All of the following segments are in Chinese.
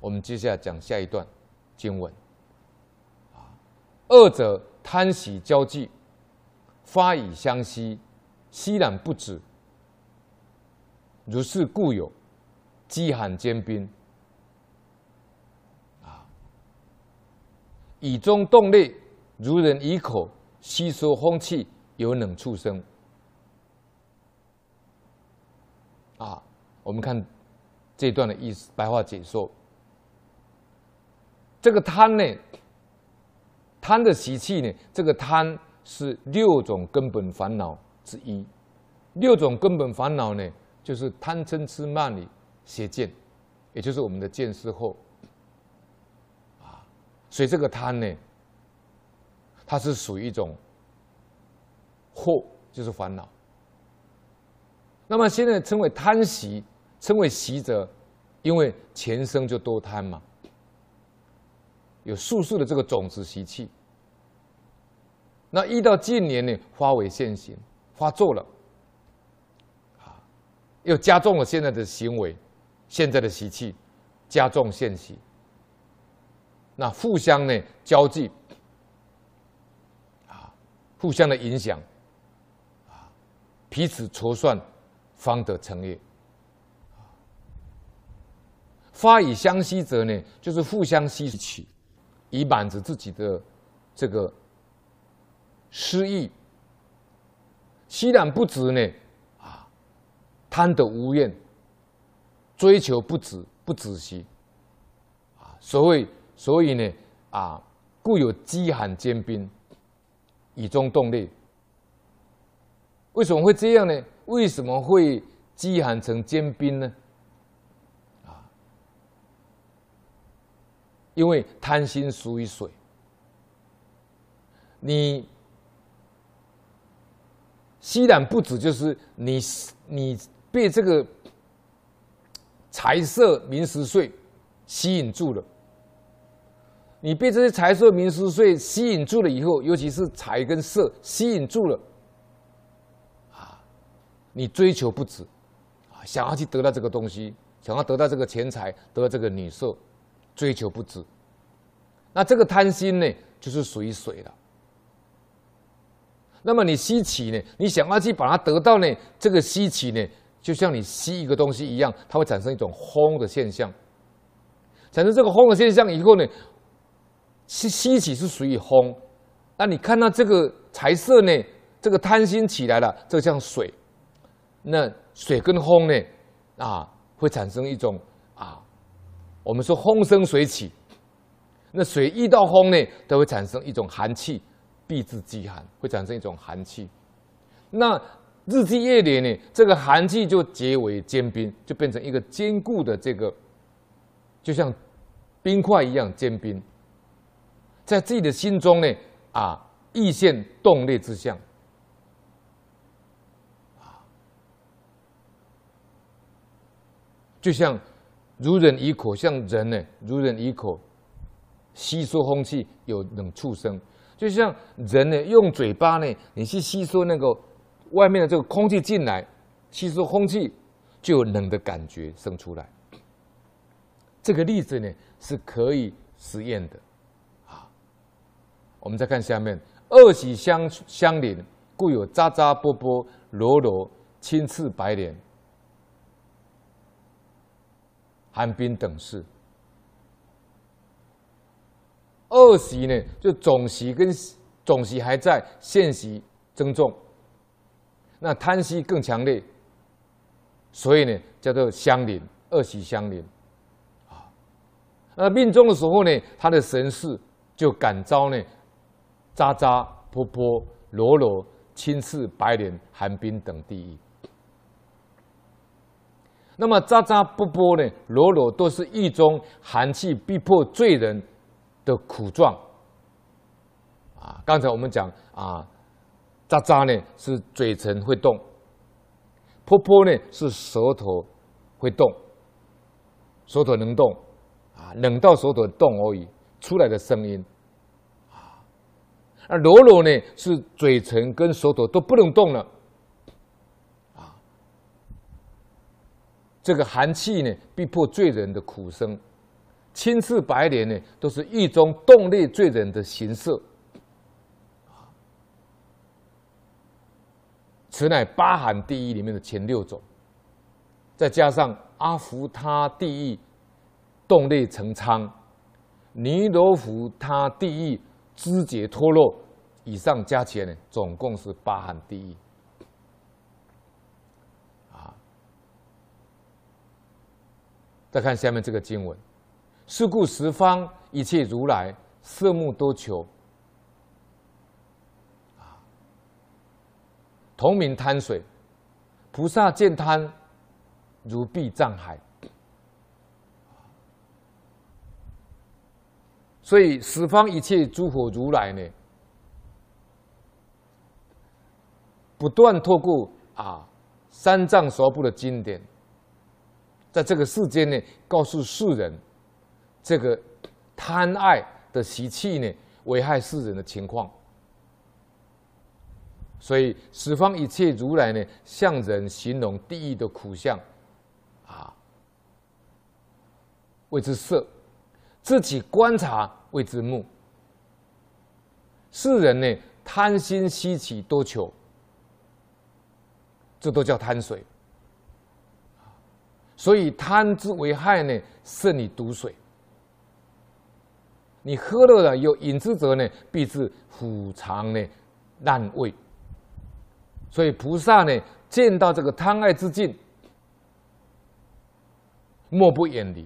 我们接下来讲下一段经文。啊，恶者贪喜交际，发以相希，希然不止。如是故有饥寒兼冰。啊，以中动类，如人以口吸收风气，有冷畜生。啊，我们看这段的意思，白话解说。这个贪呢，贪的习气呢，这个贪是六种根本烦恼之一。六种根本烦恼呢，就是贪嗔痴慢疑邪见，也就是我们的见思惑。啊，所以这个贪呢，它是属于一种惑，就是烦恼。那么现在称为贪习，称为习者，因为前生就多贪嘛。有数数的这个种子习气，那一到近年呢，发为现行，发作了，啊，又加重了现在的行为，现在的习气加重现行，那互相呢交际，啊，互相的影响，啊，彼此筹算，方得成业。发以相希者呢，就是互相吸取。以满足自己的这个私欲，希然不止呢，啊，贪得无厌，追求不止不止息，啊，所谓所以呢，啊，故有饥寒兼宾，以中动力。为什么会这样呢？为什么会饥寒成坚冰呢？因为贪心属于水，你吸染不止，就是你你被这个财色名食睡吸引住了，你被这些财色名食睡吸引住了以后，尤其是财跟色吸引住了，啊，你追求不止，啊，想要去得到这个东西，想要得到这个钱财，得到这个女色。追求不止，那这个贪心呢，就是属于水了。那么你吸起呢，你想要去把它得到呢，这个吸起呢，就像你吸一个东西一样，它会产生一种轰的现象。产生这个轰的现象以后呢，吸吸起是属于轰。那你看到这个财色呢，这个贪心起来了，这个像水。那水跟轰呢，啊，会产生一种。我们说风生水起，那水遇到风呢，都会产生一种寒气，必致饥寒，会产生一种寒气。那日积月累呢，这个寒气就结为坚冰，就变成一个坚固的这个，就像冰块一样坚冰，在自己的心中呢，啊，易现冻裂之象，啊，就像。如人以口，像人呢，如人以口吸收空气，有冷畜生，就像人呢，用嘴巴呢，你去吸收那个外面的这个空气进来，吸收空气就有冷的感觉生出来。这个例子呢是可以实验的啊。我们再看下面，恶喜相相邻，故有渣渣波波、罗罗、青赤白脸。寒冰等事，恶习呢，就总习跟总习还在，现习增重。那贪习更强烈，所以呢，叫做相邻，恶习相邻。啊，那命中的时候呢，他的神识就感召呢，渣渣、波波、罗罗、青赤、白脸、寒冰等地狱。那么渣渣波波呢，裸裸都是狱中寒气逼迫罪人的苦状啊。刚才我们讲啊，渣渣呢是嘴唇会动，波波呢是舌头会动，舌头能动啊，冷到舌头动而已，出来的声音啊。而罗罗呢是嘴唇跟舌头都不能动了。这个寒气呢，逼迫罪人的苦声，青赤白莲呢，都是狱中动类罪人的形色。此乃八寒地狱里面的前六种，再加上阿浮他地狱动类成仓，尼罗浮他地狱肢节脱落，以上加起来呢，总共是八寒地狱。再看下面这个经文：是故十方一切如来色目多求。啊同名贪水，菩萨见贪如壁障海，所以十方一切诸佛如来呢，不断透过啊三藏所部的经典，在这个世间呢，告诉世人这个贪爱的习气呢，危害世人的情况。所以十方一切如来呢，向人形容地狱的苦相，啊，谓之色；自己观察谓之目。世人呢，贪心希奇多求，这都叫贪水。所以贪之为害呢，胜于毒水。你喝了了有饮之者呢，必致腑肠呢烂胃。所以菩萨呢，见到这个贪爱之境，莫不远离，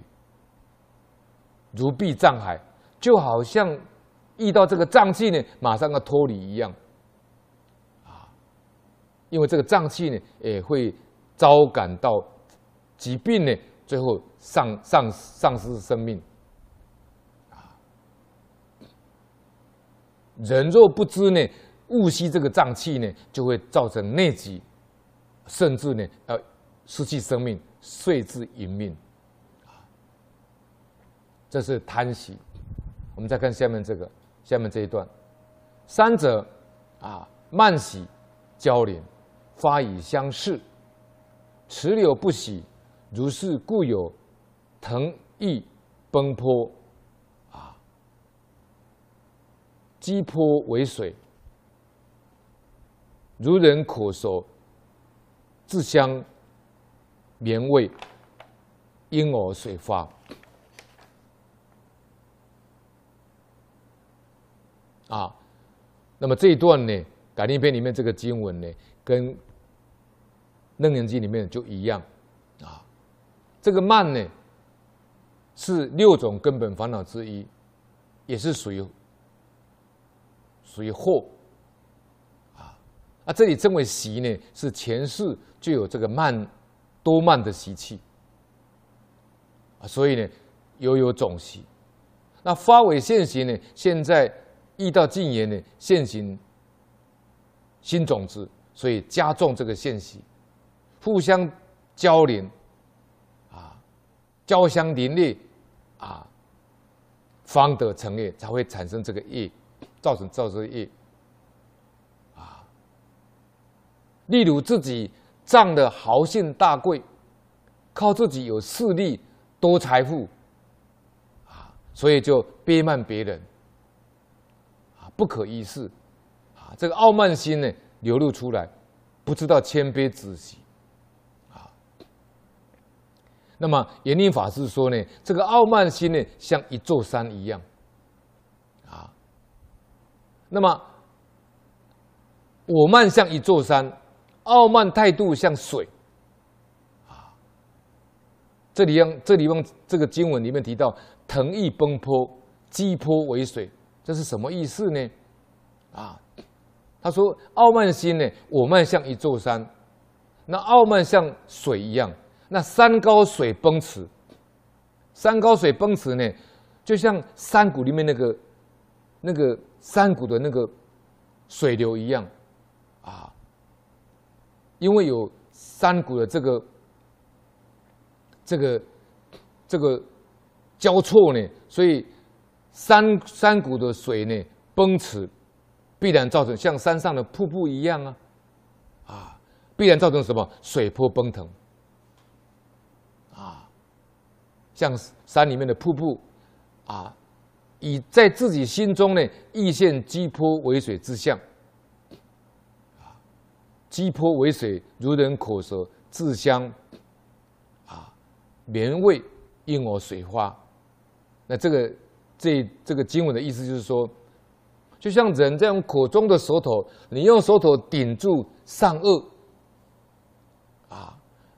如避障海，就好像遇到这个瘴气呢，马上要脱离一样，啊，因为这个瘴气呢，也会招感到疾病呢，最后丧丧丧失生命，人若不知呢。误吸这个脏气呢，就会造成内疾，甚至呢，要失去生命，遂至殒命。这是贪喜。我们再看下面这个，下面这一段，三者啊，慢喜交连，发以相似，此流不喜，如是故有腾溢奔波，啊，激波为水。如人渴熟，自相绵味，因而水发。啊，那么这一段呢，《感应篇》里面这个经文呢，跟《楞严经》里面就一样。这个慢呢，是六种根本烦恼之一，也是属于属于惑。啊，这里称为习呢，是前世就有这个慢多慢的习气啊，所以呢，犹有种习。那发为现行呢，现在遇到禁言呢，现行新种子，所以加重这个现习，互相交连，交相连累啊，方得成业，才会产生这个业，造成造这个业。例如自己仗的豪兴大贵，靠自己有势力多财富，啊，所以就憋慢别人，啊，不可一世，啊，这个傲慢心呢流露出来，不知道谦卑止息，啊，那么严宁法师说呢，这个傲慢心呢像一座山一样，啊，那么我慢像一座山。傲慢态度像水，啊，这里用这里用这个经文里面提到腾溢奔坡，激坡为水，这是什么意思呢？啊，他说傲慢心呢，我慢像一座山，那傲慢像水一样，那山高水奔驰，山高水奔驰呢，就像山谷里面那个那个山谷的那个水流一样，啊。因为有山谷的这个、这个、这个交错呢，所以山山谷的水呢奔驰，必然造成像山上的瀑布一样啊，啊，必然造成什么水波奔腾啊，像山里面的瀑布啊，以在自己心中呢，亦现激泼为水之相。啊，激泼为水，如人口舌，自香，啊，绵味，应我水花。那这个这这个经文的意思就是说，就像人在用口中的舌头，你用舌头顶住上颚，啊，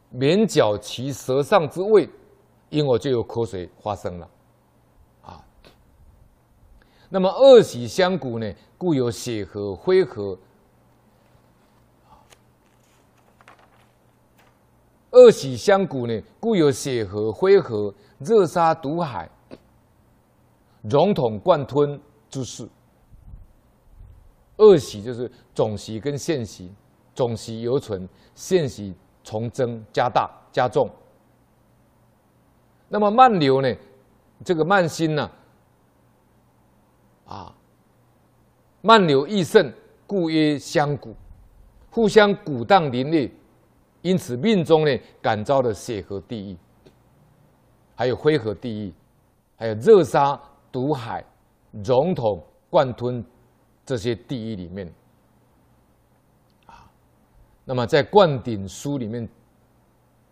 绵绞其舌上之味，因我就有口水发生了。啊那么二喜相鼓呢，故有血和灰和。二喜相鼓呢，故有血和灰和，热沙毒海，融统贯吞之势。二喜就是总喜跟现喜，总喜犹存，现喜从增加大加重。那么慢流呢，这个慢心呢、啊？啊，漫流益盛，故曰相鼓，互相鼓荡凌冽，因此命中呢感召了血和地狱，还有灰河地狱，还有热沙毒海，融统贯吞这些地狱里面。啊，那么在灌顶书里面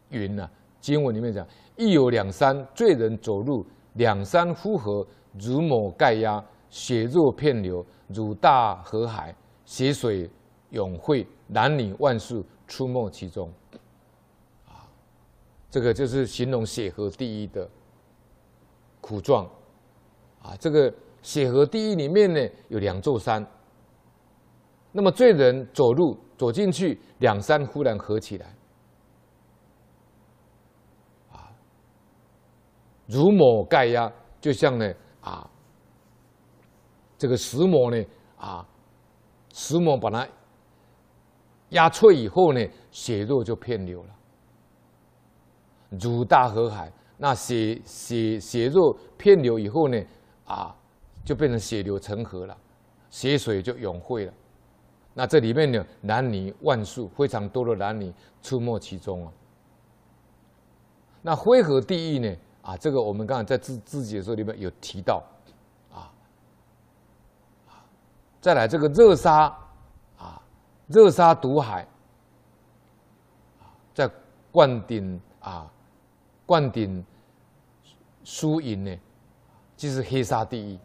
云呢、啊，经文里面讲，亦有两山罪人走入，两山呼合，如某盖压。血肉片流，如大河海，血水涌汇，男女万数出没其中。啊，这个就是形容血河地狱的苦状。啊，这个血河地狱里面呢，有两座山。那么罪人走入走进去，两山忽然合起来。如抹盖压，就像呢啊。这个石磨呢，啊，石磨把它压脆以后呢，血肉就片流了，如大河海。那血血血肉片流以后呢，啊，就变成血流成河了，血水就涌汇了。那这里面呢，男女万数，非常多的男女出没其中啊。那灰河地狱呢，啊，这个我们刚才在自自己的时候里面有提到。啊再来这个热沙，啊，热沙毒海，在灌顶啊，灌顶书引呢，就是黑沙地狱，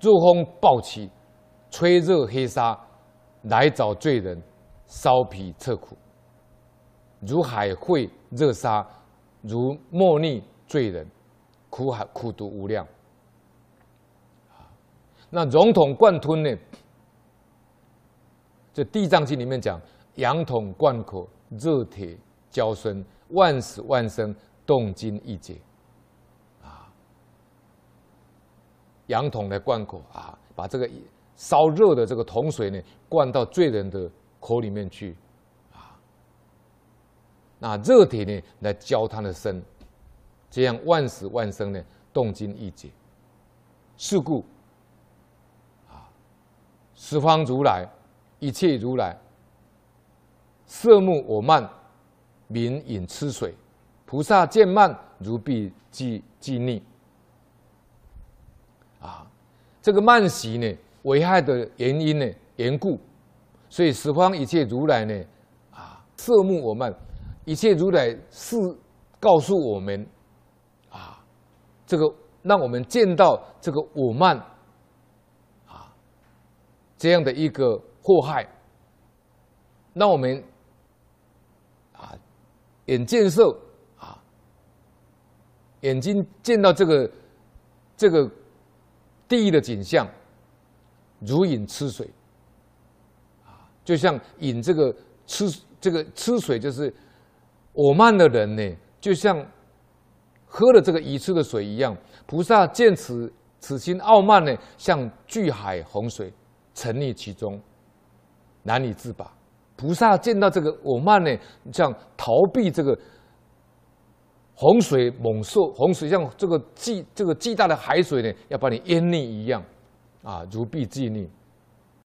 热风暴起，吹热黑沙来找罪人，烧皮彻苦，如海会热沙，如莫逆罪人，苦海苦毒无量。那融统贯吞呢？这《地藏经》里面讲，阳统贯口，热铁交身，万死万生，动筋意结。啊，阳统来贯口啊，把这个烧热的这个铜水呢，灌到罪人的口里面去，啊，那热铁呢来浇他的身，这样万死万生呢，动筋意结。是故。啊十方如来，一切如来，色目我慢，民饮吃水，菩萨见慢，如必即即逆。啊，这个慢习呢，危害的原因呢，缘故，所以十方一切如来呢，啊，色目我慢，一切如来是告诉我们，这个让我们见到这个我慢。啊这样的一个祸害，那我们啊，眼见色啊，眼睛见到这个这个地狱的景象，如饮吃水啊，就像饮这个吃这个吃水，就是我慢的人呢，就像喝了这个愚痴的水一样。菩萨见此此心傲慢呢，像巨海洪水。沉溺其中，难以自拔。菩萨见到这个我慢呢，像逃避这个洪水猛兽，洪水像这个巨这个巨大的海水呢，要把你淹溺一样，啊，如臂既溺。